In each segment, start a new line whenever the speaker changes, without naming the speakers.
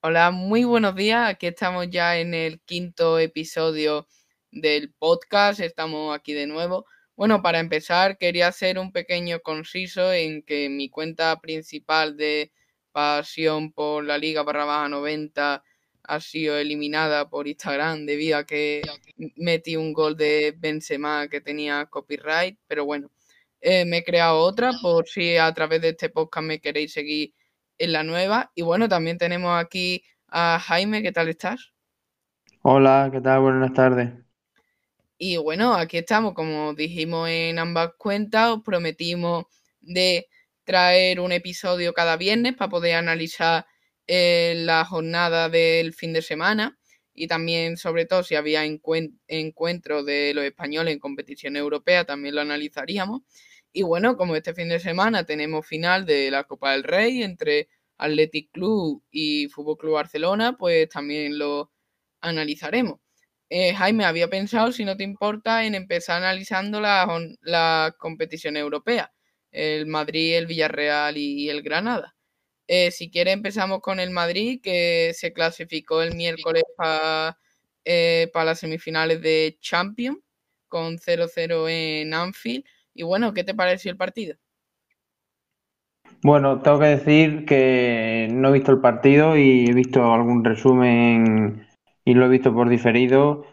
Hola, muy buenos días. Aquí estamos ya en el quinto episodio del podcast. Estamos aquí de nuevo. Bueno, para empezar, quería hacer un pequeño conciso en que mi cuenta principal de pasión por la Liga barra baja 90 ha sido eliminada por Instagram debido a que metí un gol de Benzema que tenía copyright. Pero bueno, eh, me he creado otra por si a través de este podcast me queréis seguir en la nueva. Y bueno, también tenemos aquí a Jaime, ¿qué tal estás?
Hola, ¿qué tal? Buenas tardes.
Y bueno, aquí estamos, como dijimos en ambas cuentas, os prometimos de traer un episodio cada viernes para poder analizar eh, la jornada del fin de semana y también, sobre todo, si había encuentro de los españoles en competición europea, también lo analizaríamos. Y bueno, como este fin de semana tenemos final de la Copa del Rey entre Athletic Club y Fútbol Club Barcelona, pues también lo analizaremos. Eh, Jaime, había pensado, si no te importa, en empezar analizando la, la competición europea, el Madrid, el Villarreal y el Granada. Eh, si quiere empezamos con el Madrid, que se clasificó el miércoles para eh, las semifinales de Champions, con 0-0 en Anfield. Y bueno, ¿qué te pareció el partido?
Bueno, tengo que decir que no he visto el partido y he visto algún resumen y lo he visto por diferido.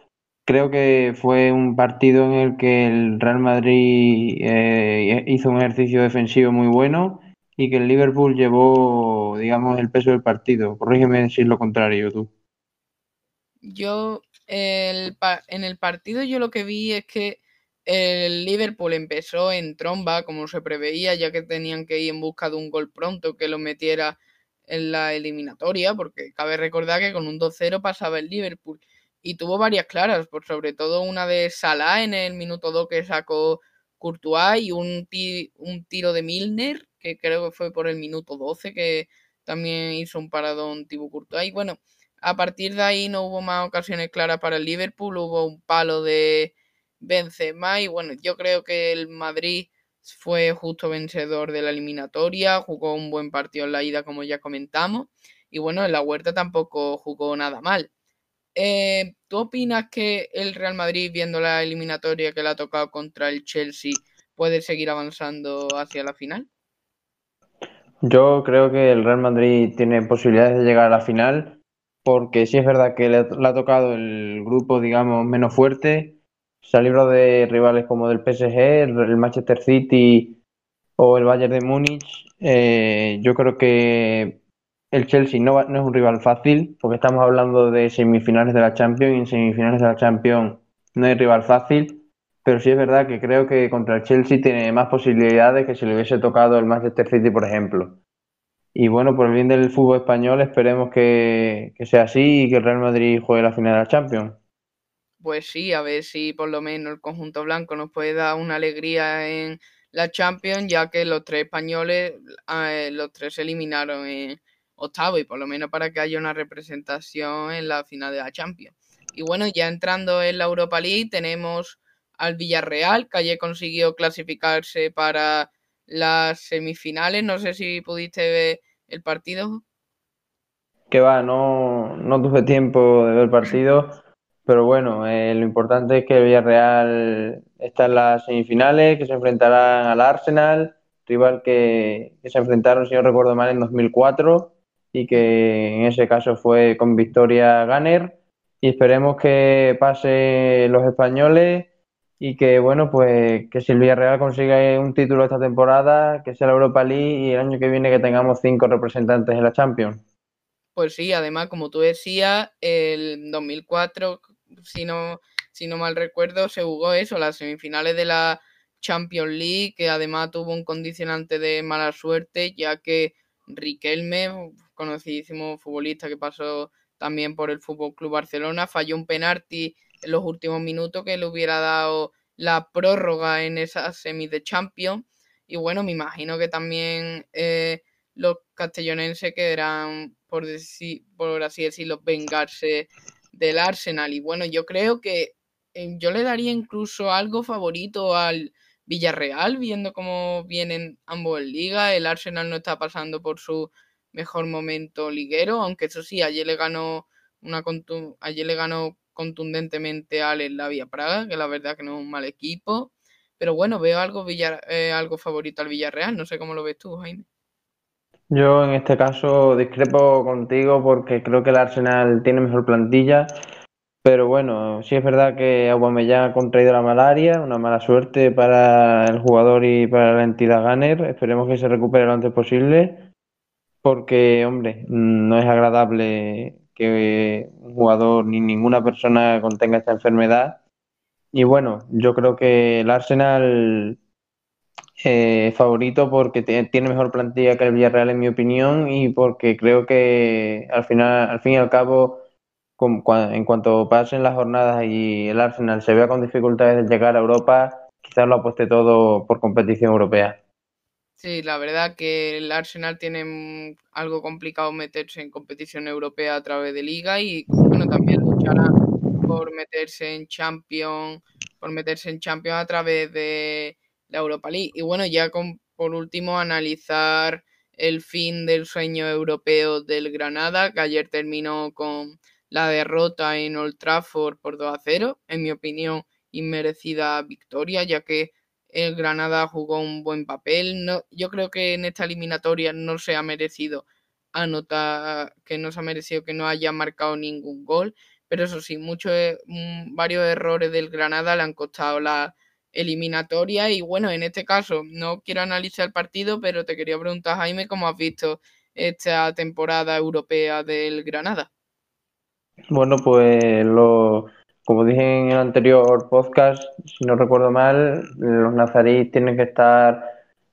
Creo que fue un partido en el que el Real Madrid eh, hizo un ejercicio defensivo muy bueno y que el Liverpool llevó, digamos, el peso del partido. Corrígeme si es lo contrario tú.
Yo, el, en el partido yo lo que vi es que el Liverpool empezó en tromba, como se preveía, ya que tenían que ir en busca de un gol pronto que lo metiera en la eliminatoria, porque cabe recordar que con un 2-0 pasaba el Liverpool. Y tuvo varias claras, por sobre todo una de Salah en el minuto 2 que sacó Courtois y un, un tiro de Milner, que creo que fue por el minuto 12, que también hizo un paradón tipo Courtois. Y bueno, a partir de ahí no hubo más ocasiones claras para el Liverpool, hubo un palo de Benzema y bueno, yo creo que el Madrid fue justo vencedor de la eliminatoria, jugó un buen partido en la ida como ya comentamos y bueno, en la huerta tampoco jugó nada mal. Eh, ¿Tú opinas que el Real Madrid, viendo la eliminatoria que le ha tocado contra el Chelsea, puede seguir avanzando hacia la final?
Yo creo que el Real Madrid tiene posibilidades de llegar a la final, porque sí es verdad que le, ha tocado el grupo, digamos, menos fuerte, se ha librado de rivales como del PSG, el, Manchester City o el Bayern de Múnich. Eh, yo creo que el Chelsea no, no, es un rival fácil, porque estamos hablando de semifinales de la Champions y en semifinales de la Champions no hay rival fácil. Pero sí es verdad que creo que contra el Chelsea tiene más posibilidades que si le hubiese tocado el Manchester City, por ejemplo. Y bueno, por el bien del fútbol español, esperemos que sea así y que el Real Madrid juegue la final de la Champions
pues sí, a ver si por lo menos el conjunto blanco nos puede dar una alegría en la Champions, ya que los tres españoles, eh, los tres se eliminaron en octavo y por lo menos para que haya una representación en la final de la Champions. Y bueno, ya entrando en la Europa League tenemos al Villarreal, que ayer consiguió clasificarse para las semifinales. No sé si pudiste ver el partido.
Que va, no, no tuve tiempo de ver el partido. Pero bueno, eh, lo importante es que el Villarreal está en las semifinales, que se enfrentarán al Arsenal, rival que, se enfrentaron, si no recuerdo mal, en 2004 y que en ese caso fue con victoria Gunner. Y esperemos que pase los españoles y que, bueno, pues que si el Villarreal consiga un título esta temporada, que sea la Europa League y el año que viene que tengamos cinco representantes en la Champions.
Pues sí, además, como tú decías, el 2004 si no, si no mal recuerdo, se jugó eso, las semifinales de la Champions League, que además tuvo un condicionante de mala suerte, ya que Riquelme, conocidísimo futbolista que pasó también por el Fútbol Club Barcelona, falló un penalti en los últimos minutos que le hubiera dado la prórroga en esa semi de Champions. Y bueno, me imagino que también eh, los castellonenses quedarán, por, por así decirlo, vengarse del Arsenal. Y bueno, yo creo que eh, yo le daría incluso algo favorito al Villarreal, viendo cómo vienen ambos en liga. El Arsenal no está pasando por su mejor momento liguero, aunque eso sí, ayer le ganó una ayer le ganó contundentemente al Slavia Praga, que la verdad que no es un mal equipo. Pero bueno, veo algo, eh, algo favorito al Villarreal. No sé cómo lo ves tú, Jaime.
Yo en este caso discrepo contigo porque creo que el Arsenal tiene mejor plantilla. Pero bueno, sí es verdad que Aubameyang ha contraído la malaria, una mala suerte para el jugador y para la entidad Gunner. Esperemos que se recupere lo antes posible, porque, hombre, no es agradable que un jugador ni ninguna persona contenga esta enfermedad. Y bueno, yo creo que el Arsenal eh, favorito porque tiene mejor plantilla que el Villarreal en mi opinión y porque creo que al final, al fin y al cabo, en cuanto pasen las jornadas y el Arsenal se vea con dificultades de llegar a Europa, quizás lo apueste todo por competición europea.
Sí, la verdad que el Arsenal tiene algo complicado meterse en competición europea a través de liga y bueno, también luchará por meterse en Champions, por meterse en Champions a través de la Europa League. Y bueno, ya con, por último analizar el fin del sueño europeo del Granada, que ayer terminó con la derrota en Old Trafford por 2 a 0, en mi opinión, inmerecida victoria, ya que el Granada jugó un buen papel. No, yo creo que en esta eliminatoria no se ha merecido anotar, que no se ha merecido que no haya marcado ningún gol, pero eso sí, muchos, mm, varios errores del Granada le han costado la eliminatoria y bueno, en este caso no quiero analizar el partido, pero te quería preguntar, Jaime, ¿cómo has visto esta temporada europea del Granada?
Bueno, pues lo, como dije en el anterior podcast, si no recuerdo mal, los nazaríes tienen que estar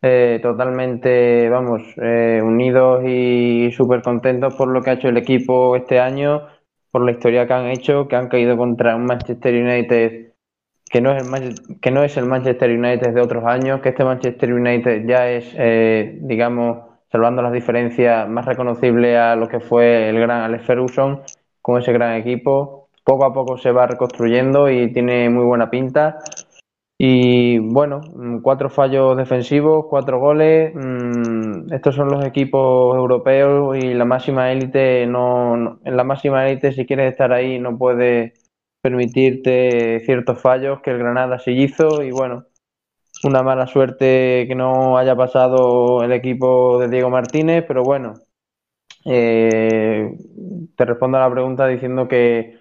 eh, totalmente, vamos, eh, unidos y súper contentos por lo que ha hecho el equipo este año, por la historia que han hecho, que han caído contra un Manchester United que no es el, que no es el Manchester United de otros años, que este Manchester United ya es, eh, digamos, salvando las diferencias, más reconocible a lo que fue el gran Alex Ferguson con ese gran equipo. Poco a poco se va reconstruyendo y tiene muy buena pinta. Y bueno, mm, cuatro fallos defensivos, cuatro goles. Mm, estos son los equipos europeos y la máxima élite no, en la máxima élite si quieres estar ahí no puedes permitirte ciertos fallos que el Granada sí hizo y bueno, una mala suerte que no haya pasado el equipo de Diego Martínez, pero bueno, eh, te respondo a la pregunta diciendo que,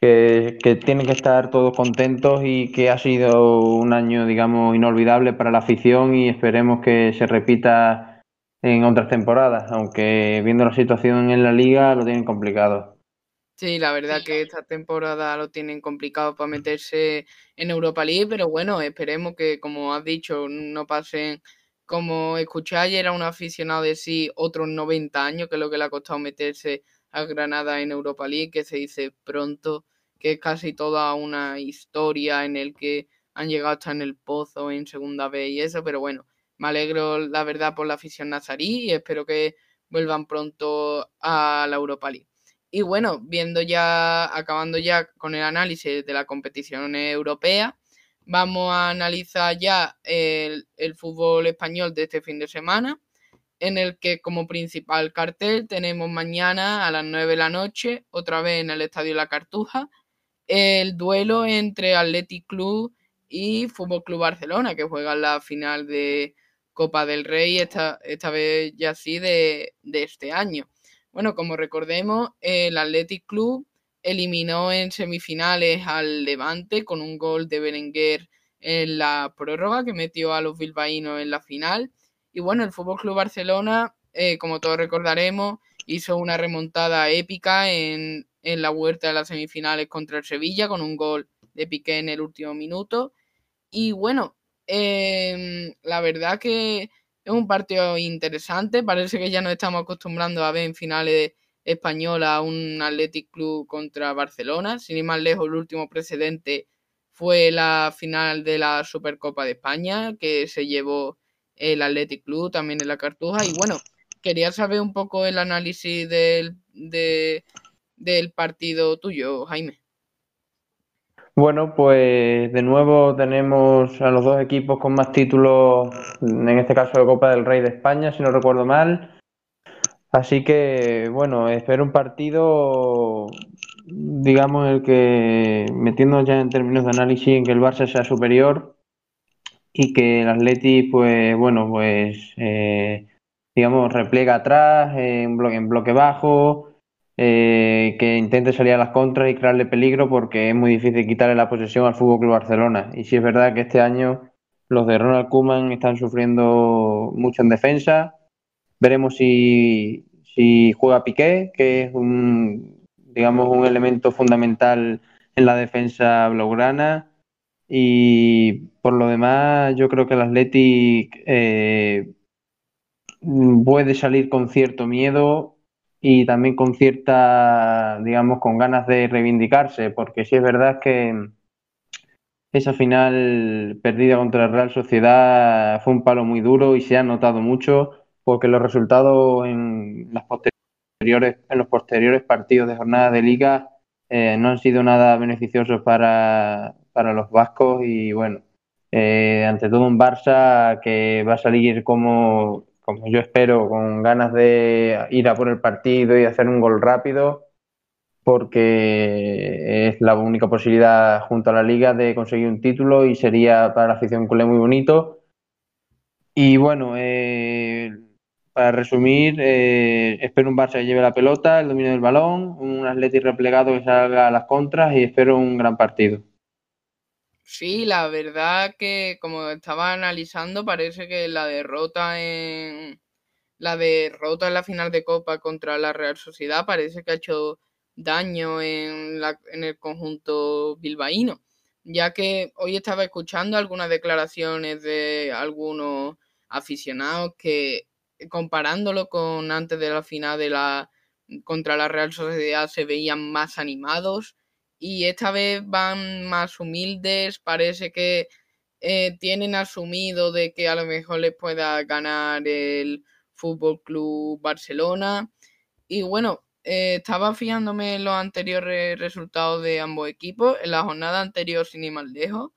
que, tienen que estar todos contentos y que ha sido un año, digamos, inolvidable para la afición y esperemos que se repita en otras temporadas, aunque viendo la situación en la liga lo tienen complicado.
Sí, la verdad que esta temporada lo tienen complicado para meterse en Europa League, pero bueno, esperemos que, como has dicho, no pasen como escuché ayer a un aficionado de sí otros 90 años, que es lo que le ha costado meterse a Granada en Europa League, que se dice pronto, que es casi toda una historia en el que han llegado hasta en el pozo en segunda vez y eso, pero bueno, me alegro la verdad por la afición nazarí y espero que vuelvan pronto a la Europa League. Y bueno, viendo ya, acabando ya con el análisis de la competición europea, vamos a analizar ya el, fútbol español de este fin de semana, en el que como principal cartel tenemos mañana a las 9 de la noche, otra vez en el Estadio La Cartuja, el duelo entre Athletic Club y Fútbol Club Barcelona, que juegan la final de Copa del Rey, esta, esta vez ya sí de, de este año. Bueno, como recordemos, el Athletic Club eliminó en semifinales al Levante con un gol de Berenguer en la prórroga que metió a los bilbaínos en la final. Y bueno, el Fútbol Club Barcelona, eh, como todos recordaremos, hizo una remontada épica en, la vuelta de las semifinales contra el Sevilla con un gol de Piqué en el último minuto. Y bueno, em, la verdad que es un partido interesante. Parece que ya nos estamos acostumbrando a ver en finales española un Athletic Club contra Barcelona. Sin ir más lejos, el último precedente fue la final de la Supercopa de España, que se llevó el Athletic Club también en la Cartuja. Y bueno, quería saber un poco el análisis del, del partido tuyo, Jaime.
Bueno, pues de nuevo tenemos a los dos equipos con más títulos, en este caso de Copa del Rey de España, si no recuerdo mal. Así que, bueno, espero un partido, digamos, el que, metiendo ya en términos de análisis, en que el Barça sea superior y que el Atleti, pues, bueno, pues, eh, digamos, replega atrás, en bloque, en bloque bajo, eh, que intente salir a las contras y crearle peligro porque es muy difícil quitarle la posesión al Fútbol Club Barcelona. Y sí es verdad que este año los de Ronald Koeman están sufriendo mucho en defensa. Veremos si, juega Piqué, que es un, digamos, un elemento fundamental en la defensa blaugrana. Y por lo demás, yo creo que el Athletic eh, puede salir con cierto miedo y también con cierta, digamos, con ganas de reivindicarse, porque sí es verdad que esa final perdida contra la Real Sociedad fue un palo muy duro y se ha notado mucho porque los resultados en, las posteriores, en los posteriores partidos de jornada de liga eh, no han sido nada beneficiosos para, para los vascos y bueno, eh, ante todo un Barça que va a salir como, como yo espero, con ganas de ir a por el partido y hacer un gol rápido porque es la única posibilidad junto a la liga de conseguir un título y sería para la afición culé muy bonito. Y bueno, eh, para resumir, eh, espero un Barça que lleve la pelota, el dominio del balón, un Atleti replegado que salga a las contras y espero un gran partido.
Sí, la verdad que como estaba analizando, parece que la derrota en la derrota en la final de Copa contra la Real Sociedad parece que ha hecho daño en, la, en el conjunto bilbaíno, ya que hoy estaba escuchando algunas declaraciones de algunos aficionados que comparándolo con antes de la final de la contra la Real Sociedad se veían más animados y esta vez van más humildes, parece que eh, tienen asumido de que a lo mejor les pueda ganar el Fútbol Club Barcelona y bueno, eh, estaba fijándome en los anteriores resultados de ambos equipos. En la jornada anterior, sin ir más lejos,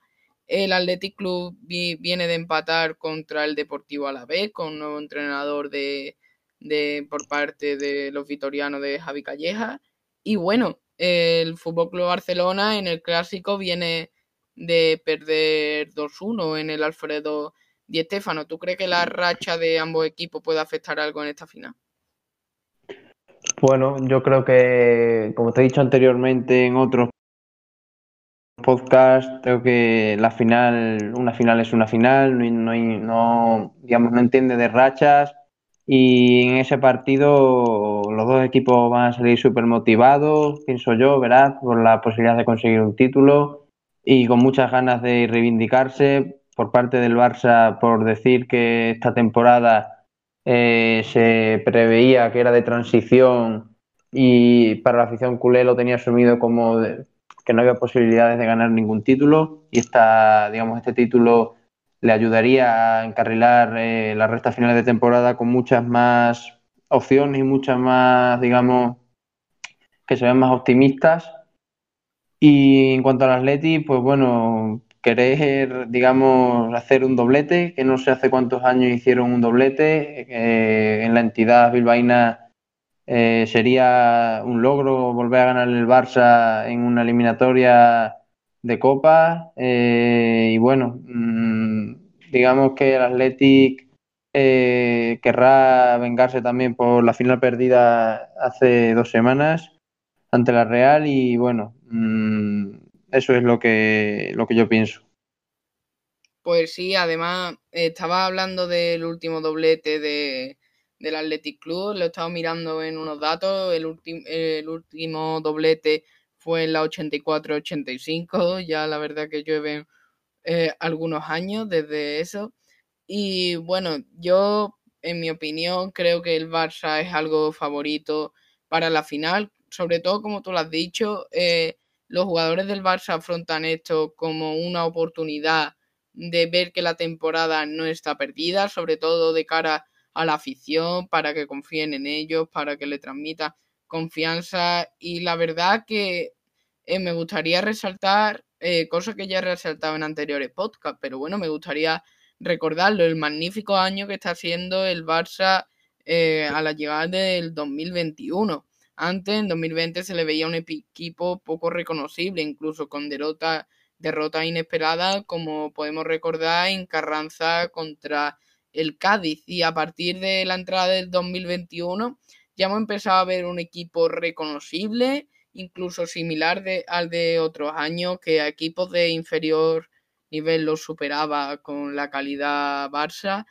el Athletic Club viene de empatar contra el Deportivo Alavés con un nuevo entrenador de, de, por parte de los vitorianos de Javi Calleja. Y bueno, el Fútbol Club Barcelona en el clásico viene de perder 2-1 en el Alfredo Di Stéfano. ¿Tú crees que la racha de ambos equipos puede afectar algo en esta final?
Bueno, yo creo que, como te he dicho anteriormente en otros podcasts, creo que la final, una final es una final, no, no, digamos, no entiende de rachas y en ese partido los dos equipos van a salir súper motivados, pienso yo, ¿verdad? Por la posibilidad de conseguir un título y con muchas ganas de reivindicarse por parte del Barça por decir que esta temporada eh, se preveía que era de transición y para la afición culé lo tenía asumido como que no había posibilidades de ganar ningún título y esta, digamos, este título le ayudaría a encarrilar eh, la recta final de temporada con muchas más opciones y muchas más, digamos, que se ven más optimistas. Y en cuanto al Atleti, pues bueno, querer, digamos, hacer un doblete, que no sé hace cuántos años hicieron un doblete, eh, en la entidad bilbaína eh, sería un logro volver a ganar el Barça en una eliminatoria de Copa. Eh, y bueno, mm, digamos que el Athletic querrá vengarse también por la final perdida hace dos semanas ante la Real y bueno, mm, eso es lo que, lo que yo pienso.
Pues sí, además estaba hablando del último doblete de, del Athletic Club, lo he estado mirando en unos datos, el, el último doblete fue en la 84-85, ya la verdad que llueven eh, algunos años desde eso. Y bueno, yo en mi opinión creo que el Barça es algo favorito para la final, sobre todo como tú lo has dicho, eh, los jugadores del Barça afrontan esto como una oportunidad de ver que la temporada no está perdida, sobre todo de cara a la afición, para que confíen en ellos, para que le transmita confianza. Y la verdad que eh, me gustaría resaltar, eh, cosa que ya he resaltado en anteriores podcasts, pero bueno, me gustaría recordarlo, el magnífico año que está haciendo el Barça eh, a la llegada del 2021. Antes, en 2020, se le veía un equipo poco reconocible, incluso con derrota, derrota inesperada, como podemos recordar en Carranza contra el Cádiz. Y a partir de la entrada del 2021, ya hemos empezado a ver un equipo reconocible, incluso similar al de otros años, que a equipos de inferior nivel lo superaba con la calidad Barça.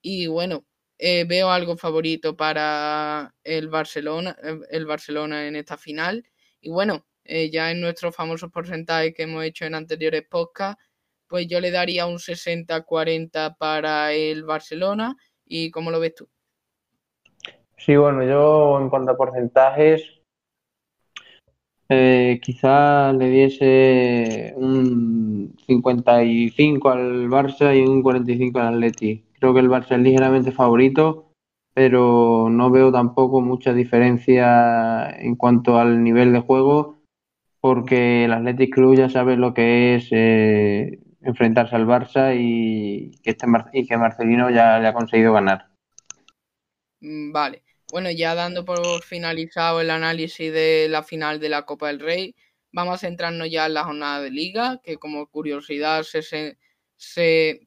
Y bueno, eh, veo algo favorito para el Barcelona, eh, el Barcelona en esta final. Y bueno, eh, ya en nuestros famosos porcentajes que hemos hecho en anteriores podcasts, pues yo le daría un 60-40 para el Barcelona. ¿Y cómo lo ves tú?
Sí, bueno, yo en cuanto a porcentajes, eh, quizás le diese un 55 al Barça y un 45 al Atleti. Creo que el Barça es ligeramente favorito, pero no veo tampoco mucha diferencia en cuanto al nivel de juego, porque el Athletic Club ya sabe lo que es eh, enfrentarse al Barça y que, este y que Marcelino ya le ha conseguido ganar.
Mm, vale. Bueno, ya dando por finalizado el análisis de la final de la Copa del Rey, vamos a centrarnos ya en la jornada de liga, que como curiosidad se,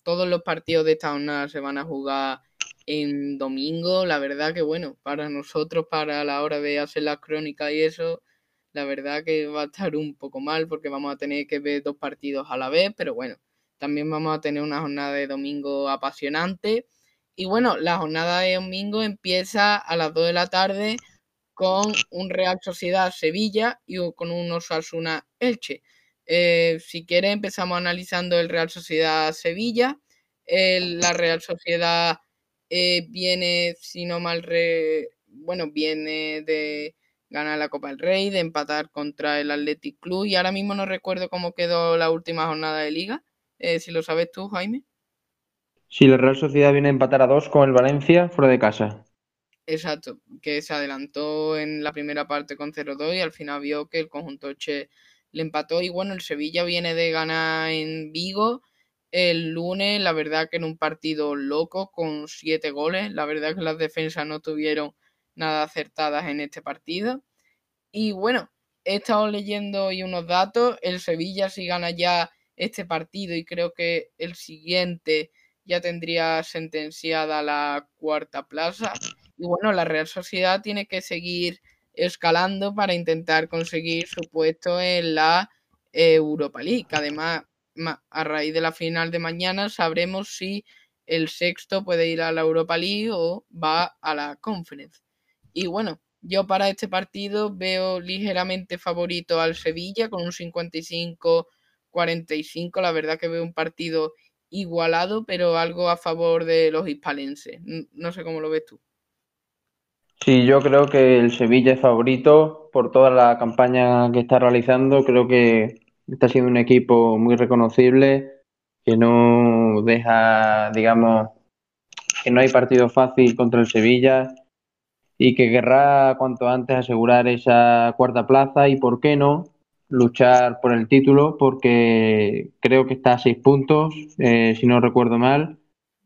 todos los partidos de esta jornada se van a jugar en domingo. La verdad que bueno, para nosotros, para la hora de hacer las crónicas y eso, la verdad que va a estar un poco mal porque vamos a tener que ver dos partidos a la vez, pero bueno, también vamos a tener una jornada de domingo apasionante. Y bueno, la jornada de domingo empieza a las 2 de la tarde con un Real Sociedad Sevilla y con un Osasuna Elche. Eh, si quiere empezamos analizando el Real Sociedad Sevilla. la Real Sociedad eh, viene, si no mal, re, bueno, viene de ganar la Copa del Rey, de empatar contra el Athletic Club y ahora mismo no recuerdo cómo quedó la última jornada de liga. Eh, si lo sabes tú, Jaime.
Si la Real Sociedad viene a empatar a dos con el Valencia fuera de casa.
Exacto, que se adelantó en la primera parte con 0-2 y al final vio que el conjunto Che le empató. Y bueno, el Sevilla viene de ganar en Vigo el lunes, la verdad que en un partido loco con siete goles. La verdad que las defensas no tuvieron nada acertadas en este partido. Y bueno, he estado leyendo hoy unos datos. El Sevilla si gana ya este partido y creo que el siguiente ya tendría sentenciada la cuarta plaza. Y bueno, la Real Sociedad tiene que seguir escalando para intentar conseguir su puesto en la Europa League. Además, a raíz de la final de mañana sabremos si el sexto puede ir a la Europa League o va a la Conference. Y bueno, yo para este partido veo ligeramente favorito al Sevilla con un 55-45. La verdad que veo un partido igualado, pero algo a favor de los hispalenses. No sé cómo lo ves tú.
Sí, yo creo que el Sevilla es favorito por toda la campaña que está realizando. Creo que está siendo un equipo muy reconocible, que no deja, digamos, que no hay partido fácil contra el Sevilla y que querrá cuanto antes asegurar esa cuarta plaza y, ¿por qué no?, luchar por el título porque creo que está a seis puntos, eh, si no recuerdo mal.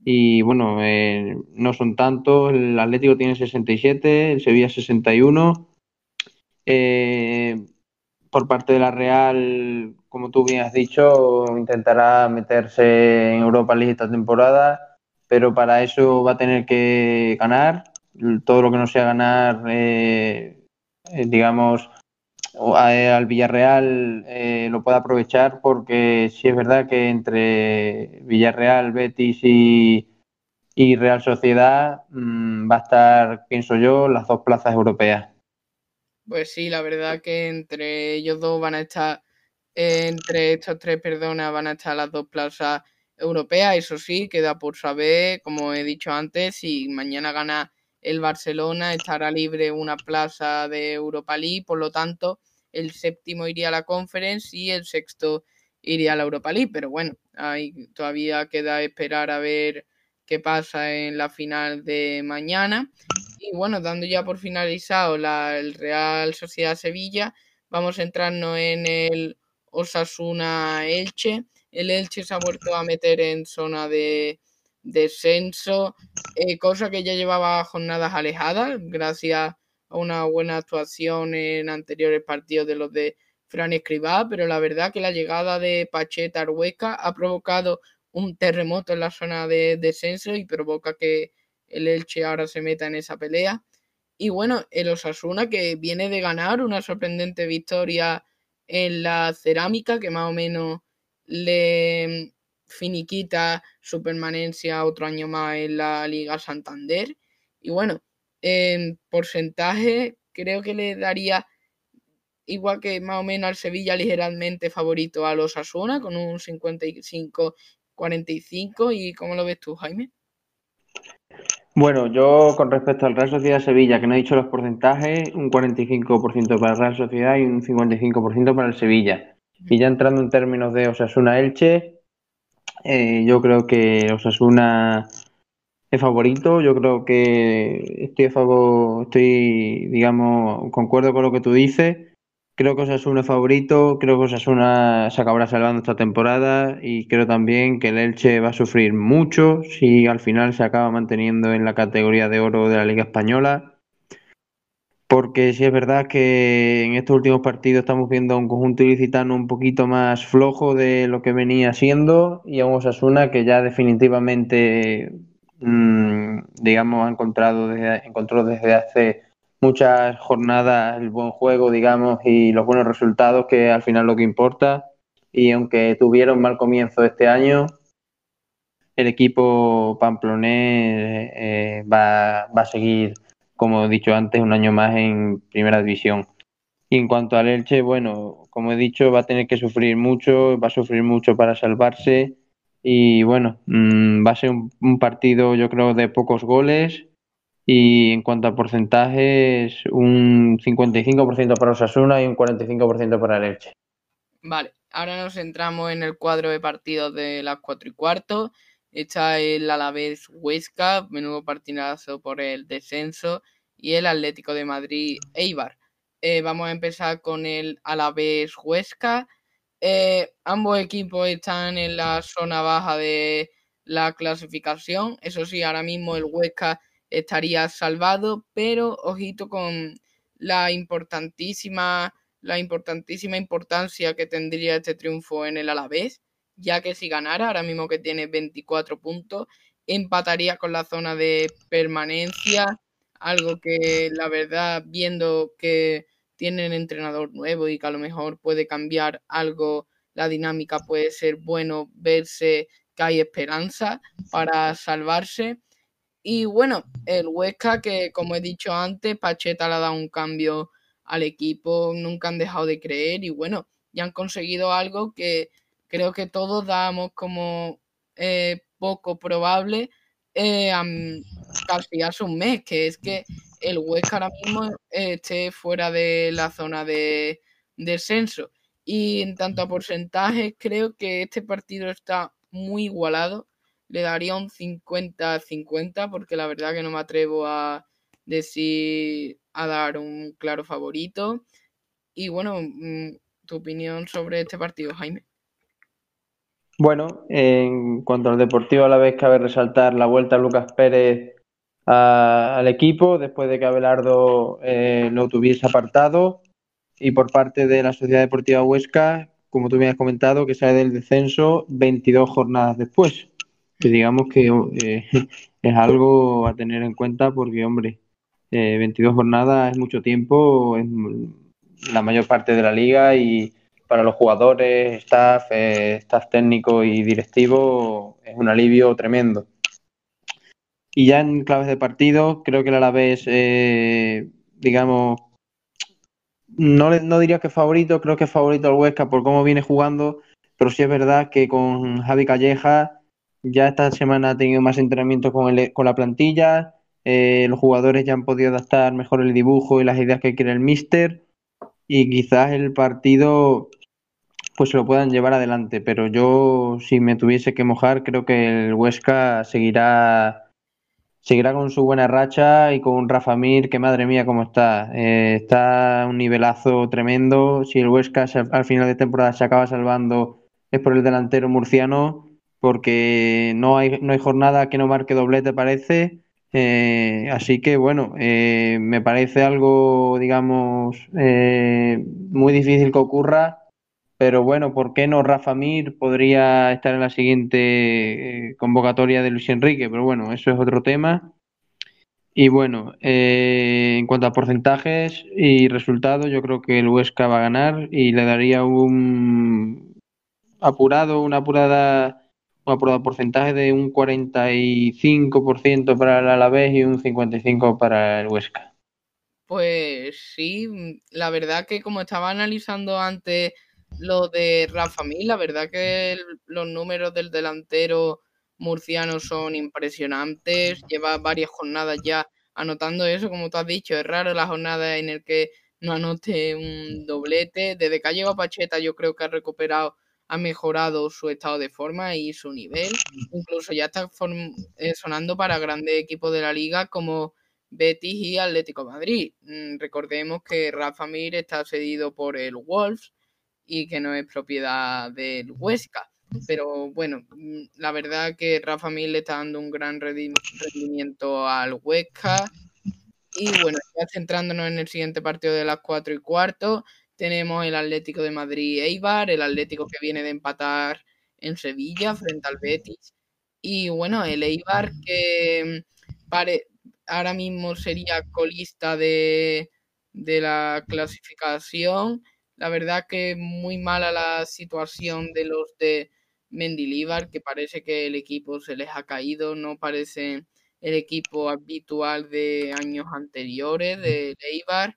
Y bueno, eh, no son tantos. El Atlético tiene 67, el Sevilla 61. Eh, por parte de la Real, como tú bien has dicho, intentará meterse en Europa League esta temporada, pero para eso va a tener que ganar. Todo lo que no sea ganar, digamos, al Villarreal eh, lo puede aprovechar porque sí es verdad que entre Villarreal, Betis y, Real Sociedad mm, va a estar, pienso yo, las dos plazas europeas.
Pues sí, la verdad que entre ellos dos van a estar, entre estos tres, perdona, van a estar las dos plazas europeas. Eso sí, queda por saber, como he dicho antes, si mañana gana el Barcelona estará libre una plaza de Europa League, por lo tanto, el séptimo iría a la Conference y el sexto iría a la Europa League, pero bueno, ahí todavía queda esperar a ver qué pasa en la final de mañana. Y bueno, dando ya por finalizado la, el Real Sociedad Sevilla, vamos a entrarnos en el Osasuna Elche. El Elche se ha vuelto a meter en zona de descenso, eh, cosa que ya llevaba jornadas alejadas gracias a una buena actuación en anteriores partidos de los de Fran Escribá, pero la verdad que la llegada de Pacheta Arhueca ha provocado un terremoto en la zona de descenso y provoca que el Elche ahora se meta en esa pelea. Y bueno, el Osasuna que viene de ganar una sorprendente victoria en la cerámica que más o menos le finiquita su permanencia otro año más en la Liga Santander. Y bueno, en porcentaje creo que le daría igual que más o menos al Sevilla ligeramente favorito a los Asuna con un 55-45. ¿Y cómo lo ves tú, Jaime?
Bueno, yo con respecto al Real Sociedad Sevilla, que no he dicho los porcentajes, un 45% para el Real Sociedad y un 55% para el Sevilla. Y ya entrando en términos de Osasuna Elche, eh, yo creo que Osasuna es favorito. Yo creo que estoy a favor, estoy, digamos, concuerdo con lo que tú dices. Creo que Osasuna es favorito, creo que Osasuna se acabará salvando esta temporada y creo también que el Elche va a sufrir mucho si al final se acaba manteniendo en la categoría de oro de la Liga Española. Porque sí es verdad que en estos últimos partidos estamos viendo a un conjunto ilicitano un poquito más flojo de lo que venía siendo y a un Osasuna que ya definitivamente, mmm, digamos, ha encontrado desde, encontró desde hace muchas jornadas el buen juego, digamos, y los buenos resultados, que al final lo que importa. Y aunque tuvieron mal comienzo este año, el equipo pamplonés eh, va, va, a seguir, como he dicho antes, un año más en primera división. Y en cuanto al Elche, bueno, como he dicho, va a tener que sufrir mucho, va a sufrir mucho para salvarse. Y bueno, mmm, va a ser un, un partido, yo creo, de pocos goles y en cuanto a porcentajes, un 55% para Osasuna y un 45% para el Elche.
Vale, ahora nos centramos en el cuadro de partidos de las 4 y cuarto. Está el Alavés Huesca, menudo partidazo por el descenso, y el Atlético de Madrid Eibar. Eh, vamos a empezar con el Alavés Huesca. Eh, ambos equipos están en la zona baja de la clasificación. Eso sí, ahora mismo el Huesca estaría salvado, pero ojito con la importantísima, la importantísima importancia que tendría este triunfo en el Alavés, ya que si ganara, ahora mismo que tiene 24 puntos, empataría con la zona de permanencia, algo que la verdad, viendo que tienen entrenador nuevo y que a lo mejor puede cambiar algo la dinámica, puede ser bueno verse que hay esperanza para salvarse. Y bueno, el Huesca, que como he dicho antes, Pacheta le ha dado un cambio al equipo, nunca han dejado de creer y bueno, ya han conseguido algo que creo que todos damos como eh, poco probable eh, casi un mes, que es que el Huesca ahora mismo esté fuera de la zona de descenso. Y en tanto a porcentajes, creo que este partido está muy igualado le daría un 50-50 porque la verdad que no me atrevo a decir, a dar un claro favorito. Y bueno, mm, tu opinión sobre este partido, Jaime.
Bueno, en cuanto al Deportivo, a la vez cabe resaltar la vuelta a Lucas Pérez a, al equipo después de que Abelardo eh, lo tuviese apartado. Y por parte de la Sociedad Deportiva Huesca, como tú me has comentado, que sale del descenso 22 jornadas después que digamos que eh, es algo a tener en cuenta porque, hombre, eh, 22 jornadas es mucho tiempo, es la mayor parte de la liga y para los jugadores, staff, eh, staff técnico y directivo es un alivio tremendo. Y ya en claves de partido, creo que el Alavés, eh, digamos, no, no diría que favorito, creo que es favorito al Huesca por cómo viene jugando, pero sí es verdad que con Javi Calleja ya esta semana ha tenido más entrenamiento con, el, con la plantilla, eh, los jugadores ya han podido adaptar mejor el dibujo y las ideas que quiere el míster y quizás el partido pues se lo puedan llevar adelante, pero yo si me tuviese que mojar creo que el Huesca seguirá seguirá con su buena racha y con Rafa Mir, que madre mía cómo está. Eh, está un nivelazo tremendo. Si el Huesca al final de temporada se acaba salvando es por el delantero murciano porque no hay, no hay jornada que no marque doblete, parece. Eh, así que bueno, eh, me parece algo, digamos, eh, muy difícil que ocurra, pero bueno, ¿por qué no Rafa Mir podría estar en la siguiente convocatoria de Luis Enrique? Pero bueno, eso es otro tema. Y bueno, en cuanto a porcentajes y resultados, yo creo que el Huesca va a ganar y le daría un apurado, una apurada un porcentaje de un 45% para el Alavés y un 55% para el Huesca.
Pues sí, la verdad que como estaba analizando antes lo de Rafa Mil, la verdad que los números del delantero murciano son impresionantes, lleva varias jornadas ya anotando eso, como tú has dicho, es raro la jornada en el que no anote un doblete, desde que ha llegado Pacheta yo creo que ha recuperado ha mejorado su estado de forma y su nivel. Incluso ya está eh, sonando para grandes equipos de la liga como Betis y Atlético Madrid. Mm, recordemos que Rafa Mir está cedido por el Wolves y que no es propiedad del Huesca. Pero bueno, mm, la verdad que Rafa Mir le está dando un gran rendimiento al Huesca. Y bueno, ya centrándonos en el siguiente partido de las 4 y cuarto, tenemos el Atlético de Madrid Eibar, el Atlético que viene de empatar en Sevilla frente al Betis. Y bueno, el Eibar que mm, pare, ahora mismo sería colista de, de la clasificación. La verdad que muy mala la situación de los de Mendilibar, que parece que el equipo se les ha caído, no parece el equipo habitual de años anteriores de Eibar.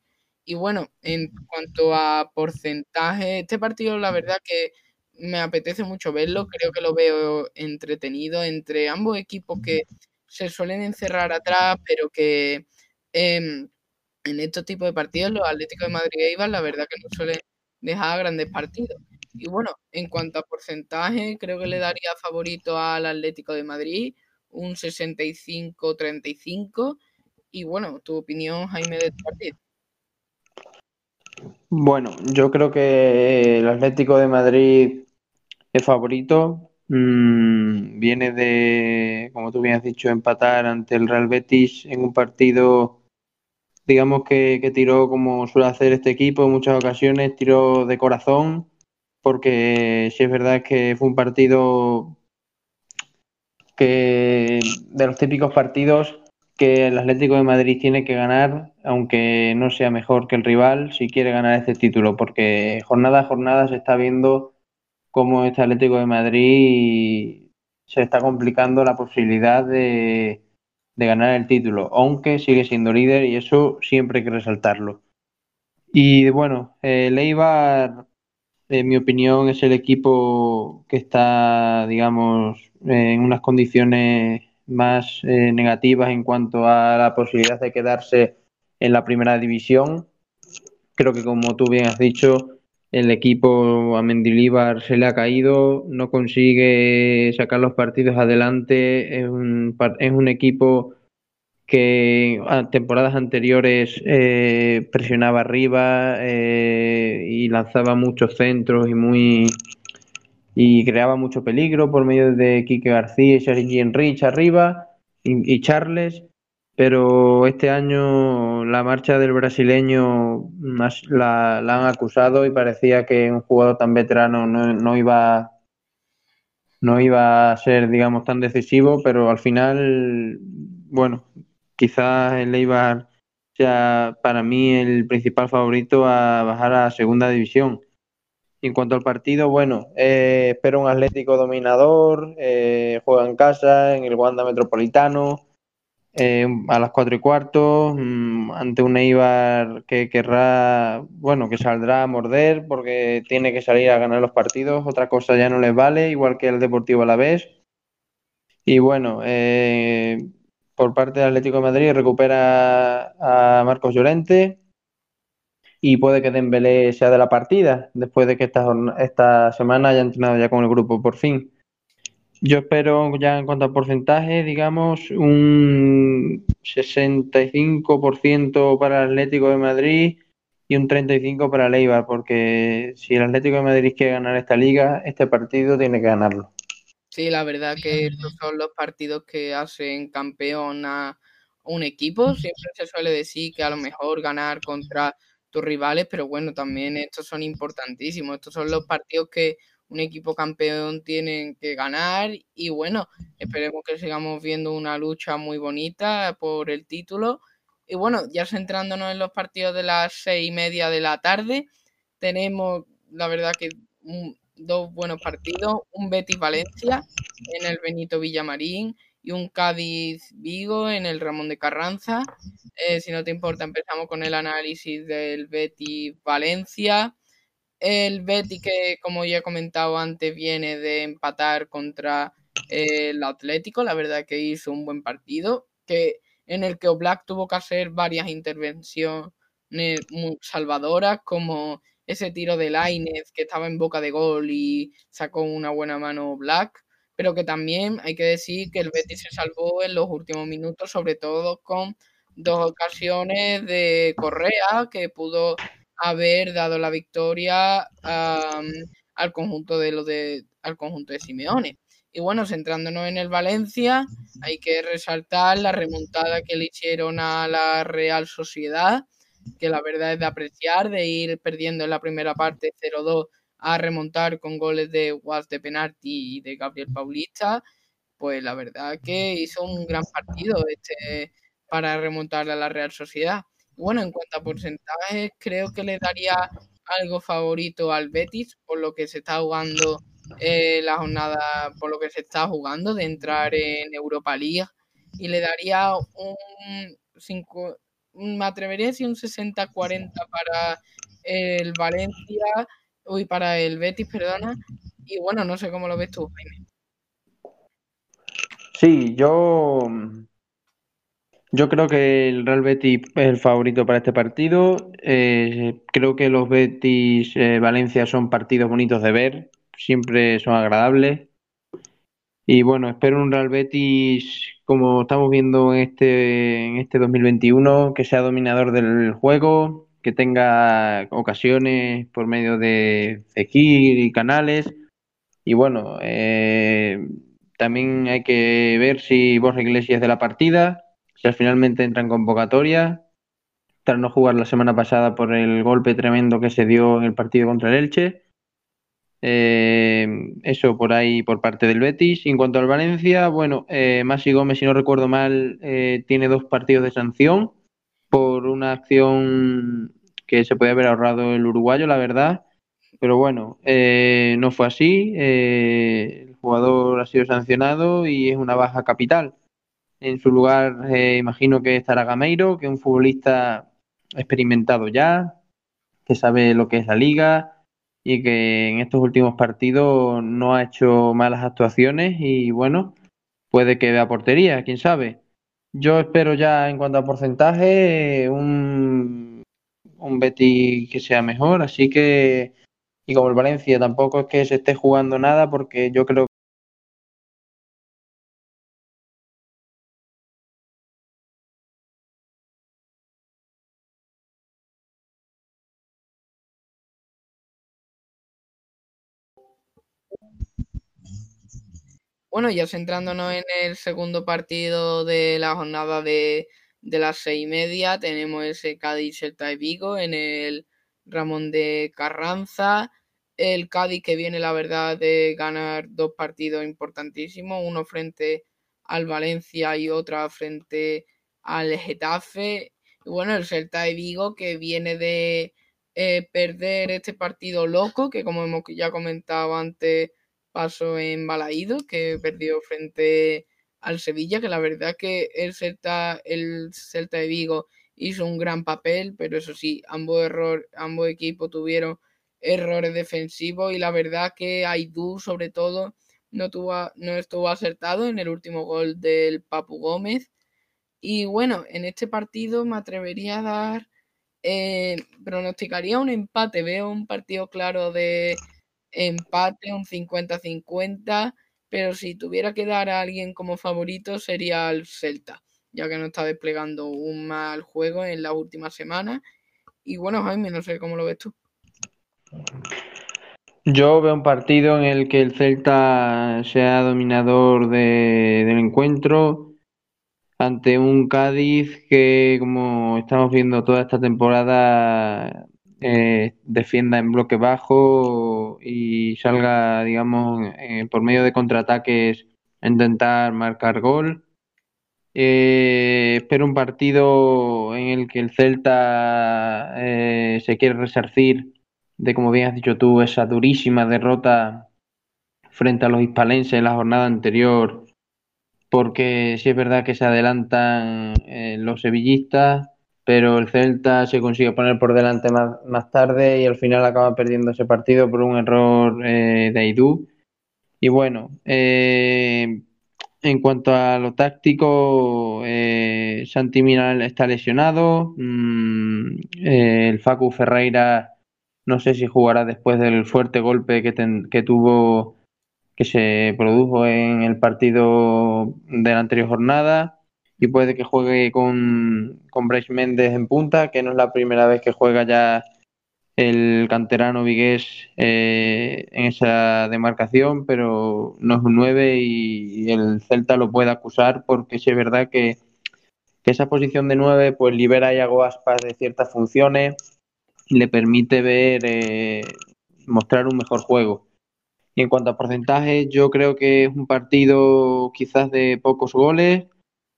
Y bueno, en cuanto a porcentaje, este partido la verdad que me apetece mucho verlo, creo que lo veo entretenido entre ambos equipos que se suelen encerrar atrás, pero que em, en estos tipos de partidos los Atléticos de Madrid e la verdad que no suelen dejar grandes partidos. Y bueno, en cuanto a porcentaje, creo que le daría favorito al Atlético de Madrid, un 65-35. Y bueno, tu opinión, Jaime, de este partido.
Bueno, yo creo que el Atlético de Madrid es favorito. Mm, viene de, como tú bien has dicho, empatar ante el Real Betis en un partido, digamos que, que tiró como suele hacer este equipo en muchas ocasiones, tiró de corazón, porque si es verdad que fue un partido que de los típicos partidos que el Atlético de Madrid tiene que ganar, aunque no sea mejor que el rival, si quiere ganar este título, porque jornada a jornada se está viendo cómo este Atlético de Madrid se está complicando la posibilidad de, ganar el título, aunque sigue siendo líder y eso siempre hay que resaltarlo. Y bueno, el Eibar, en mi opinión, es el equipo que está, digamos, en unas condiciones más eh, negativas en cuanto a la posibilidad de quedarse en la primera división. Creo que como tú bien has dicho, el equipo a Mendilibar se le ha caído, no consigue sacar los partidos adelante, es un, es un equipo que a temporadas anteriores eh, presionaba arriba eh, y lanzaba muchos centros y muy y creaba mucho peligro por medio de Quique García y Sergi Enrich arriba y, Charles, pero este año la marcha del brasileño la, han acusado y parecía que un jugador tan veterano no, iba no iba a ser, digamos, tan decisivo, pero al final, bueno, quizás el Eibar sea para mí el principal favorito a bajar a segunda división. En cuanto al partido, bueno, eh, espero un Atlético dominador, eh, juega en casa, en el Wanda Metropolitano, eh, a las cuatro y cuarto, mm, ante un Eibar que querrá, bueno, que saldrá a morder porque tiene que salir a ganar los partidos, otra cosa ya no les vale, igual que el Deportivo a la vez. Y bueno, por parte del Atlético de Madrid recupera a Marcos Llorente, y puede que Dembélé sea de la partida después de que esta, esta semana haya entrenado ya con el grupo por fin. Yo espero ya en cuanto a porcentaje, digamos, un 65% para el Atlético de Madrid y un 35% para el porque si el Atlético de Madrid quiere ganar esta liga, este partido tiene que ganarlo.
Sí, la verdad que estos son los partidos que hacen campeón a un equipo. Siempre se suele decir que a lo mejor ganar contra tus rivales, pero bueno, también estos son importantísimos. Estos son los partidos que un equipo campeón tiene que ganar y bueno, esperemos que sigamos viendo una lucha muy bonita por el título. Y bueno, ya centrándonos en los partidos de las seis y media de la tarde, tenemos la verdad que dos buenos partidos, un Betis Valencia en el Benito Villamarín y un Cádiz Vigo en el Ramón de Carranza. Eh, si no te importa, empezamos con el análisis del Betis Valencia. El Betis que, como ya he comentado antes, viene de empatar contra el Atlético. La verdad que hizo un buen partido, que en el que Oblak tuvo que hacer varias intervenciones salvadoras, como ese tiro de Lainez que estaba en boca de gol y sacó una buena mano Black, pero que también hay que decir que el Betis se salvó en los últimos minutos, sobre todo con dos ocasiones de Correa que pudo haber dado la victoria al conjunto de lo de al conjunto de Simeone. Y bueno, centrándonos en el Valencia, hay que resaltar la remontada que le hicieron a la Real Sociedad, que la verdad es de apreciar, de ir perdiendo en la primera parte 0-2 a remontar con goles de Was de penalti y de Gabriel Paulista, pues la verdad que hizo un gran partido este para remontar a la Real Sociedad. Bueno, en cuanto a porcentajes, creo que le daría algo favorito al Betis por lo que se está jugando eh, la jornada, por lo que se está jugando de entrar en Europa League y le daría un 5, me atrevería a decir un 60-40 para el Valencia, uy, para el Betis, perdona. Y bueno, no sé cómo lo ves tú, Jaime.
Sí, yo, yo creo que el Real Betis es el favorito para este partido. Eh, creo que los Betis eh, Valencia son partidos bonitos de ver, siempre son agradables. Y bueno, espero un Real Betis como estamos viendo en este, en este 2021, que sea dominador del juego, que tenga ocasiones por medio de Zekir y canales. Y bueno, eh, también hay que ver si Borja Iglesias de la partida, si finalmente entra en convocatoria, tras no jugar la semana pasada por el golpe tremendo que se dio en el partido contra el Elche. Eh, eso por ahí por parte del Betis. en cuanto al Valencia, bueno, eh, Masi Gómez, si no recuerdo mal, eh, tiene dos partidos de sanción por una acción que se puede haber ahorrado el uruguayo, la verdad. Pero bueno, eh, no fue así. el jugador ha sido sancionado y es una baja capital. En su lugar, imagino que estará Gameiro, que es un futbolista experimentado ya, que sabe lo que es la liga, y que en estos últimos partidos no ha hecho malas actuaciones y bueno, puede que vea portería, quién sabe. Yo espero ya en cuanto a porcentaje un, un Betty que sea mejor, así que y como el Valencia tampoco es que se esté jugando nada porque yo creo
Bueno, ya centrándonos en el segundo partido de la jornada de, las seis y media, tenemos ese Cádiz Celta de Vigo en el Ramón de Carranza. El Cádiz que viene, la verdad, de ganar dos partidos importantísimos, uno frente al Valencia y otra frente al Getafe. Y bueno, el Celta de Vigo que viene de eh, perder este partido loco, que como hemos ya comentado antes, pasó en Balaído, que perdió frente al Sevilla, que la verdad que el Celta, el Celta de Vigo hizo un gran papel, pero eso sí, ambos, error, ambos equipos tuvieron errores defensivos y la verdad que Aidú sobre todo no, tuvo, no estuvo acertado en el último gol del Papu Gómez. Y bueno, en este partido me atrevería a dar, eh, pronosticaría un empate, veo un partido claro de empate, un 50-50, pero si tuviera que dar a alguien como favorito sería el Celta, ya que no está desplegando un mal juego en la última semana. Y bueno, Jaime, no sé cómo lo ves tú.
Yo veo un partido en el que el Celta sea dominador de, del encuentro ante un Cádiz que, como estamos viendo toda esta temporada, eh, defienda en bloque bajo y salga, digamos, eh, por medio de contraataques a intentar marcar gol. Eh, espero un partido en el que el Celta eh, se quiere resarcir de, como bien has dicho tú, esa durísima derrota frente a los hispalenses en la jornada anterior, porque sí es verdad que se adelantan eh, los sevillistas, pero el Celta se consigue poner por delante más, tarde y al final acaba perdiendo ese partido por un error eh, de Aidú. Y bueno, eh, en cuanto a lo táctico, eh, Santi Mina está lesionado. Mm, eh, el Facu Ferreira no sé si jugará después del fuerte golpe que, ten- que tuvo, que se produjo en el partido de la anterior jornada. Y puede que juegue con, con Brais Méndez en punta, que no es la primera vez que juega ya el canterano vigués eh, en esa demarcación, pero no es un 9 y, el Celta lo puede acusar porque es verdad que, que esa posición de 9 pues libera a Iago Aspas de ciertas funciones y le permite ver, eh, mostrar un mejor juego. Y en cuanto a porcentajes, yo creo que es un partido quizás de pocos goles,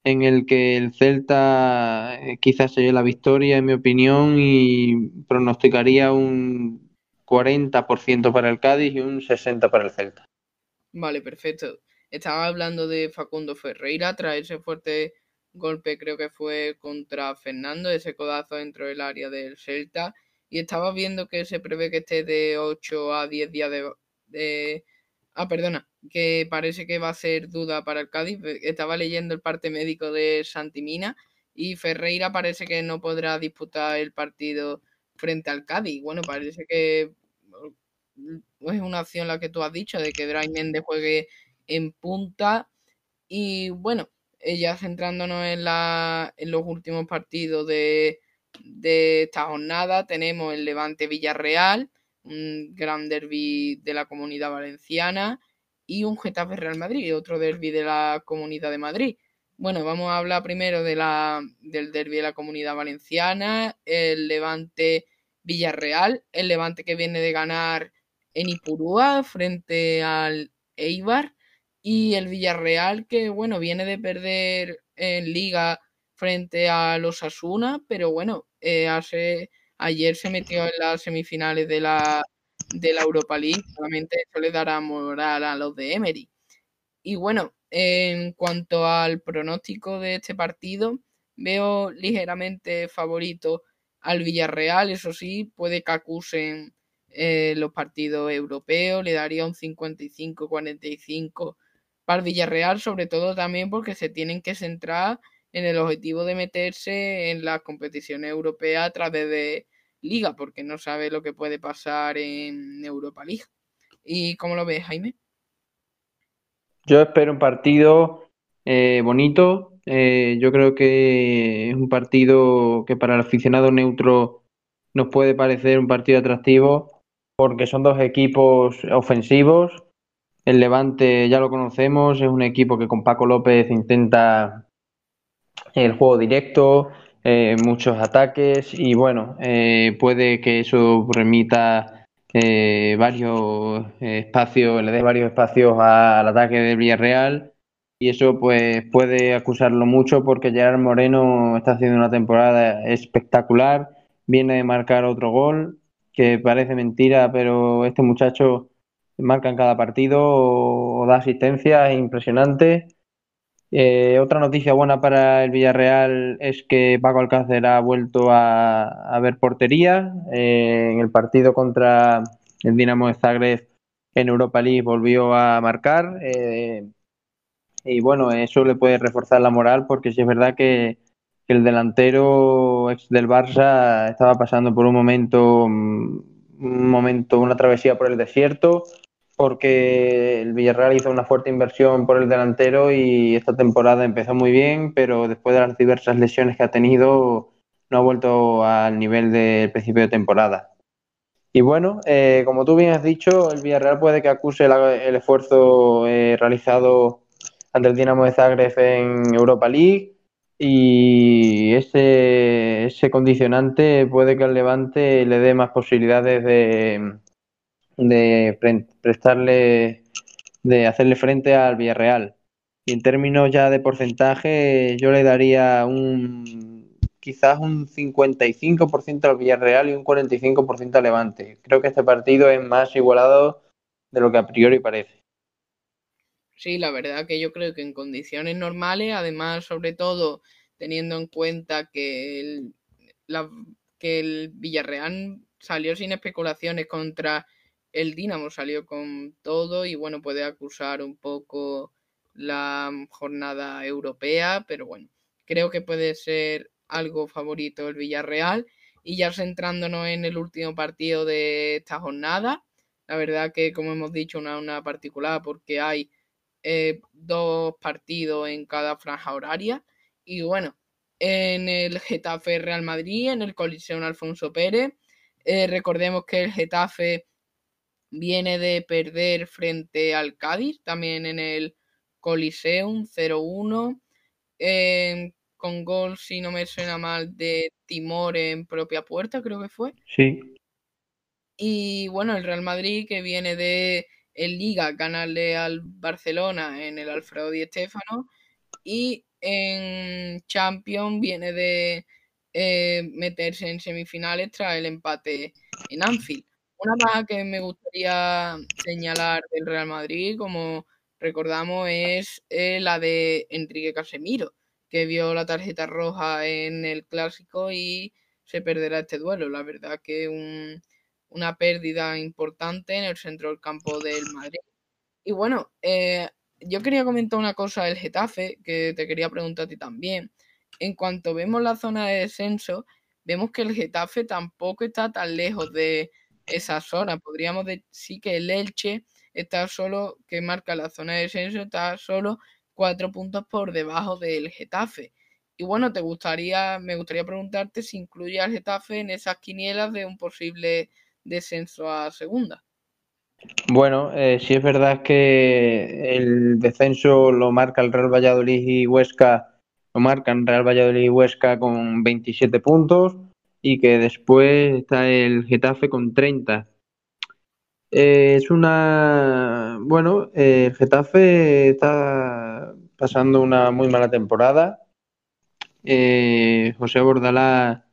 en el que el Celta eh, quizás se lleve la victoria, en mi opinión, y pronosticaría un 40% para el Cádiz y un 60% para el Celta.
Vale, perfecto. Estaba hablando de Facundo Ferreira tras ese fuerte golpe, creo que fue contra Fernando, ese codazo dentro del área del Celta. Y estaba viendo que se prevé que esté de 8 a 10 días de, de- Ah, perdona, que parece que va a ser duda para el Cádiz. Estaba leyendo el parte médico de Santimina y Ferreira parece que no podrá disputar el partido frente al Cádiz. Bueno, parece que es una opción la que tú has dicho, de que Méndez juegue en punta. Y bueno, eh, ya centrándonos en, la, en los últimos partidos de, de esta jornada, tenemos el Levante Villarreal, un gran derby de la comunidad valenciana, y un Getafe Real Madrid, otro derby de la comunidad de Madrid. Bueno, vamos a hablar primero de la, del derby de la comunidad valenciana, el Levante Villarreal, el Levante que viene de ganar en Ipurúa frente al Eibar y el Villarreal que bueno viene de perder en Liga frente a los Asuna, pero bueno, eh, hace, ayer se metió en las semifinales de la, de la Europa League, solamente eso le dará moral a los de Emery. Y bueno, en cuanto al pronóstico de este partido, veo ligeramente favorito al Villarreal, eso sí, puede que acusen eh, los partidos europeos, le daría un 55-45 para Villarreal, sobre todo también porque se tienen que centrar en el objetivo de meterse en las competiciones europeas a través de Liga, porque no sabe lo que puede pasar en Europa League. ¿Y cómo lo ves, Jaime?
Yo espero un partido eh, bonito. Eh, yo creo que es un partido que para el aficionado neutro nos puede parecer un partido atractivo porque son dos equipos ofensivos. El Levante ya lo conocemos, es un equipo que con Paco López intenta el juego directo, eh, muchos ataques y bueno, eh, puede que eso remita eh, varios espacios, le dé varios espacios al ataque del Villarreal y eso pues puede acusarlo mucho porque Gerard Moreno está haciendo una temporada espectacular, viene de marcar otro gol que parece mentira, pero este muchacho marca en cada partido o, o da asistencia, es impresionante. Eh, otra noticia buena para el Villarreal es que Paco Alcácer ha vuelto a, ver portería. Eh, en el partido contra el Dinamo de Zagreb en Europa League volvió a marcar. eh, y bueno, eso le puede reforzar la moral porque sí es verdad que, que el delantero ex del Barça estaba pasando por un momento, mm, un momento, una travesía por el desierto porque el Villarreal hizo una fuerte inversión por el delantero y esta temporada empezó muy bien, pero después de las diversas lesiones que ha tenido, no ha vuelto al nivel del principio de temporada. Y bueno, eh, como tú bien has dicho, el Villarreal puede que acuse el esfuerzo eh, realizado ante el Dinamo de Zagreb en Europa League y ese, ese condicionante puede que al Levante le dé más posibilidades de, de prestarle, de hacerle frente al Villarreal. Y en términos ya de porcentaje, yo le daría un quizás un 55% al Villarreal y un 45% al Levante. Creo que este partido es más igualado de lo que a priori parece.
Sí, la verdad que yo creo que en condiciones normales, además, sobre todo teniendo en cuenta que el, que el Villarreal salió sin especulaciones contra el Dinamo, salió con todo y bueno, puede acusar un poco la jornada europea, pero bueno, creo que puede ser algo favorito el Villarreal. Y ya centrándonos en el último partido de esta jornada, la verdad que como hemos dicho, una, una particular porque hay eh, dos partidos en cada franja horaria. Y bueno, en el Getafe Real Madrid, en el Coliseo Alfonso Pérez. Eh, recordemos que el Getafe viene de perder frente al Cádiz, también en el Coliseum 0-1, eh, con gol, si no me suena mal, de Timor en propia puerta, creo que fue.
Sí.
Y bueno, el Real Madrid que viene de en Liga ganarle al Barcelona en el Alfredo Di Stéfano y en Champions viene de eh, meterse en semifinales tras el empate en Anfield. Una más que me gustaría señalar del Real Madrid, como recordamos, es eh, la de Enrique Casemiro, que vio la tarjeta roja en el clásico y se perderá este duelo. La verdad que un, una pérdida importante en el centro del campo del Madrid. Y bueno, eh, yo quería comentar una cosa del Getafe, que te quería preguntar a ti también. En cuanto vemos la zona de descenso, vemos que el Getafe tampoco está tan lejos de esa zona. Podríamos decir que el Elche está solo, que marca la zona de descenso, está solo cuatro puntos por debajo del Getafe. Y bueno, te gustaría, me gustaría preguntarte si incluye al Getafe en esas quinielas de un posible descenso a segunda.
Bueno, eh, si es verdad que el descenso lo marca el Real Valladolid y Huesca, lo marcan Real Valladolid y Huesca con 27 puntos y que después está el Getafe con 30. Eh, es una. Bueno, eh, el Getafe está pasando una muy mala temporada. José Bordalá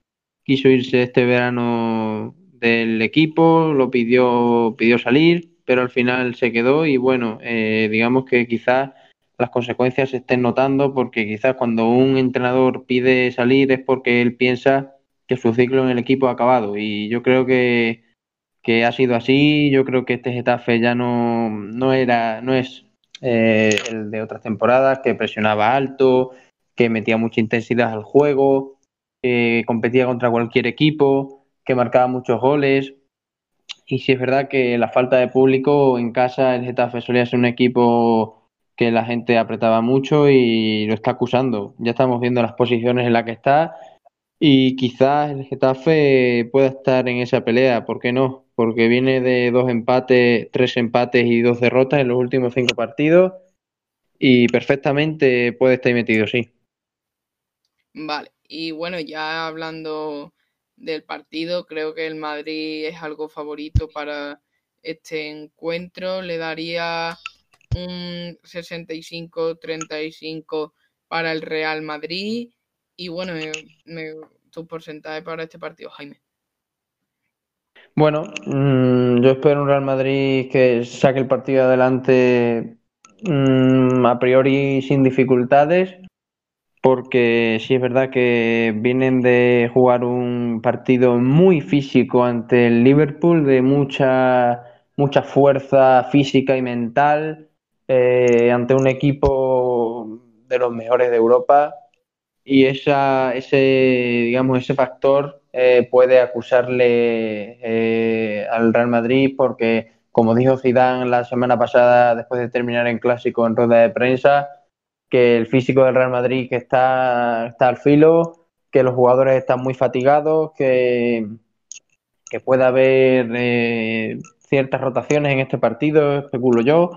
quiso irse este verano del equipo, lo pidió, pidió salir, pero al final se quedó y bueno, eh, digamos que quizás las consecuencias se estén notando porque quizás cuando un entrenador pide salir es porque él piensa que su ciclo en el equipo ha acabado y yo creo que, que ha sido así, yo creo que este Getafe ya no, no era, no es eh, el de otras temporadas, que presionaba alto, que metía mucha intensidad al juego, que competía contra cualquier equipo que marcaba muchos goles. Y si es verdad que la falta de público en casa, el Getafe solía ser un equipo que la gente apretaba mucho y lo está acusando. Ya estamos viendo las posiciones en las que está y quizás el Getafe pueda estar en esa pelea, ¿por qué no? Porque viene de dos empates, tres empates y dos derrotas en los últimos cinco partidos y perfectamente puede estar metido, sí.
Vale, y bueno, ya hablando del partido. Creo que el Madrid es algo favorito para este encuentro. Le daría un 65-35 para el Real Madrid. Y bueno, tu porcentaje para este partido, Jaime.
Bueno, mm, yo espero un Real Madrid que saque el partido adelante mm, a priori sin dificultades porque sí es verdad que vienen de jugar un partido muy físico ante el Liverpool, de mucha, mucha fuerza física y mental, eh, ante un equipo de los mejores de Europa. Y esa, ese, digamos, ese factor eh, puede acusarle eh, al Real Madrid porque, como dijo Zidane la semana pasada, después de terminar en clásico en rueda de prensa, que el físico del Real Madrid que está, está al filo, que los jugadores están muy fatigados, que, que puede haber eh, ciertas rotaciones en este partido, especulo yo.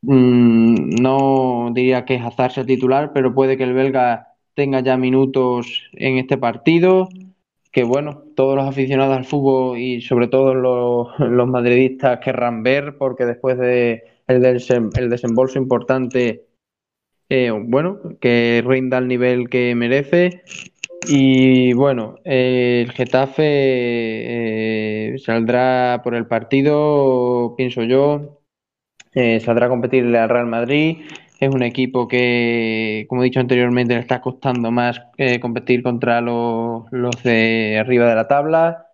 Mm, no diría que es Hazard sea titular, pero puede que el belga tenga ya minutos en este partido. Que bueno, todos los aficionados al fútbol y sobre todo los, madridistas querrán ver, porque después de el, el desembolso importante, eh, bueno, que rinda al nivel que merece. Y bueno, el Getafe eh, saldrá por el partido, pienso yo, eh, saldrá a competirle al Real Madrid. Es un equipo que, como he dicho anteriormente, le está costando más eh, competir contra los, los de arriba de la tabla.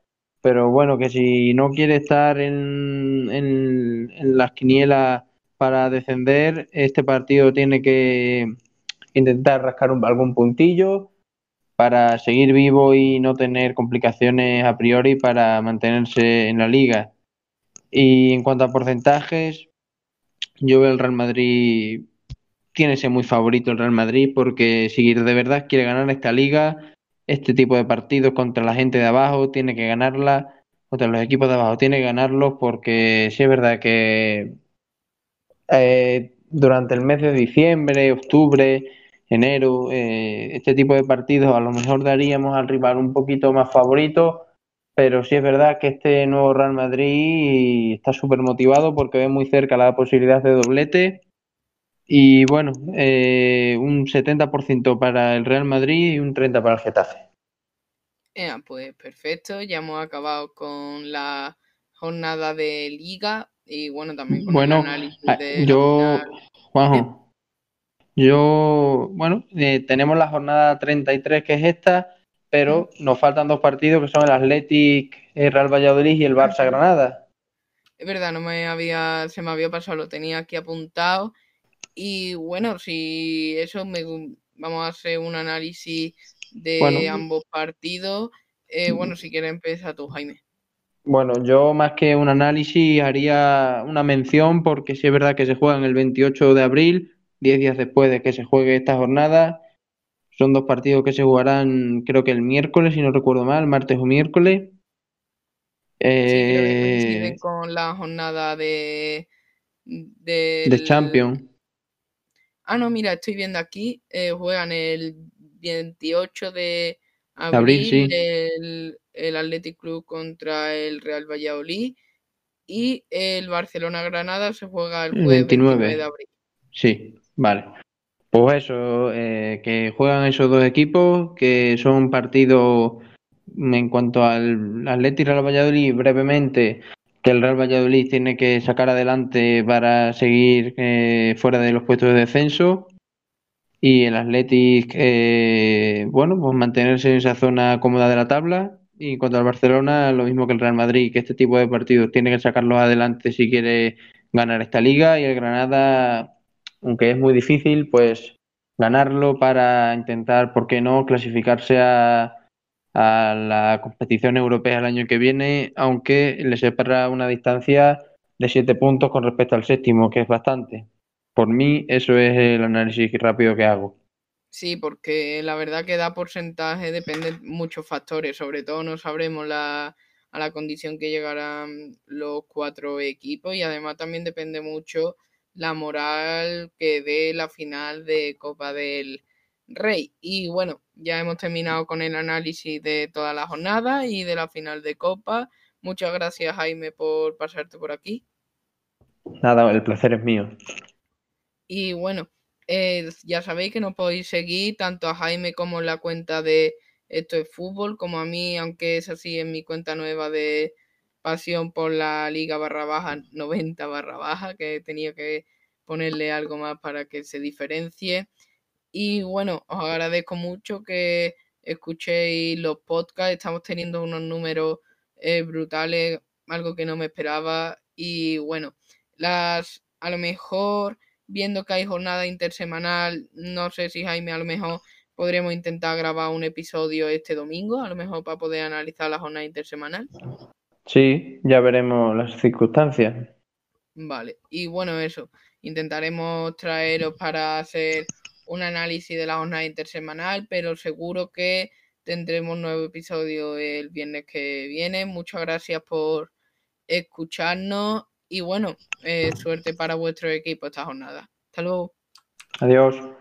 Pero bueno, que si no quiere estar en, en, en las quinielas para descender, este partido tiene que intentar rascar un, algún puntillo para seguir vivo y no tener complicaciones a priori para mantenerse en la liga. Y en cuanto a porcentajes, yo veo el Real Madrid, tiene que ser muy favorito el Real Madrid porque si de verdad quiere ganar esta liga, este tipo de partidos contra la gente de abajo, tiene que ganarla, contra los equipos de abajo, tiene que ganarlos porque sí es verdad que eh, durante el mes de diciembre, octubre, enero, eh, este tipo de partidos a lo mejor daríamos al rival un poquito más favorito, pero sí es verdad que este nuevo Real Madrid está súper motivado porque ve muy cerca la posibilidad de doblete. Y bueno, eh, un 70% para el Real Madrid y un 30% para el Getafe.
pues perfecto, ya hemos acabado con la jornada de liga y bueno, también con
bueno,
el análisis
ah,
de
yo, Juanjo, yo, bueno, eh, tenemos la jornada 33 que es esta, pero nos faltan dos partidos que son el Athletic el Real Valladolid y el Barça Granada.
Es verdad, no me había, se me había pasado, lo tenía aquí apuntado. Y bueno, si eso me, vamos a hacer un análisis de
Bueno.
ambos partidos. Eh, bueno, si quieres empieza tú, Jaime.
Bueno, yo más que un análisis haría una mención porque sí es verdad que se juegan el 28 de abril, 10 días después de que se juegue esta jornada. Son dos partidos que se jugarán creo que el miércoles, si no recuerdo mal, martes o miércoles.
Sí, creo que coincide
Eh,
con la jornada de
de Champions.
Ah, no, mira, estoy viendo aquí, eh, juegan el 28 de
abril,
abril
sí.
el, el Athletic Club contra el Real Valladolid y el Barcelona-Granada se juega
el
jueves 29 de
29.
abril.
Sí, vale. Pues eso, eh, que juegan esos dos equipos, que son partidos en cuanto al Athletic y Real Valladolid, brevemente, que el Real Valladolid tiene que sacar adelante para seguir eh, fuera de los puestos de descenso y el Athletic, eh, bueno, pues mantenerse en esa zona cómoda de la tabla. Y en cuanto al Barcelona, lo mismo que el Real Madrid, que este tipo de partidos tiene que sacarlos adelante si quiere ganar esta liga y el Granada, aunque es muy difícil, pues ganarlo para intentar, ¿por qué no?, clasificarse a, a la competición europea el año que viene, aunque le separa una distancia de siete puntos con respecto al séptimo, que es bastante. Por mí, eso es el análisis rápido que hago.
Sí, porque la verdad que da porcentaje depende de muchos factores, sobre todo no sabremos la, a la condición que llegarán los cuatro equipos y además también depende mucho la moral que dé la final de Copa del Rey. Y bueno, ya hemos terminado con el análisis de toda la jornada y de la final de Copa. Muchas gracias Jaime por pasarte por aquí.
Nada, el placer es mío.
Y bueno, eh, ya sabéis que nos podéis seguir tanto a Jaime como en la cuenta de Esto es Fútbol, como a mí, aunque es así en mi cuenta nueva de Pasión por la Liga barra baja 90 barra baja, que tenía que ponerle algo más para que se diferencie. Y bueno, os agradezco mucho que escuchéis los podcasts, estamos teniendo unos números eh, brutales, algo que no me esperaba. Y bueno, las a lo mejor viendo que hay jornada intersemanal, no sé si Jaime a lo mejor podremos intentar grabar un episodio este domingo, a lo mejor para poder analizar la jornada intersemanal.
Sí, ya veremos las circunstancias.
Vale, y bueno, eso, intentaremos traeros para hacer un análisis de la jornada intersemanal, pero seguro que tendremos nuevo episodio el viernes que viene. Muchas gracias por escucharnos y bueno, eh, suerte para vuestro equipo esta jornada. Hasta luego.
Adiós.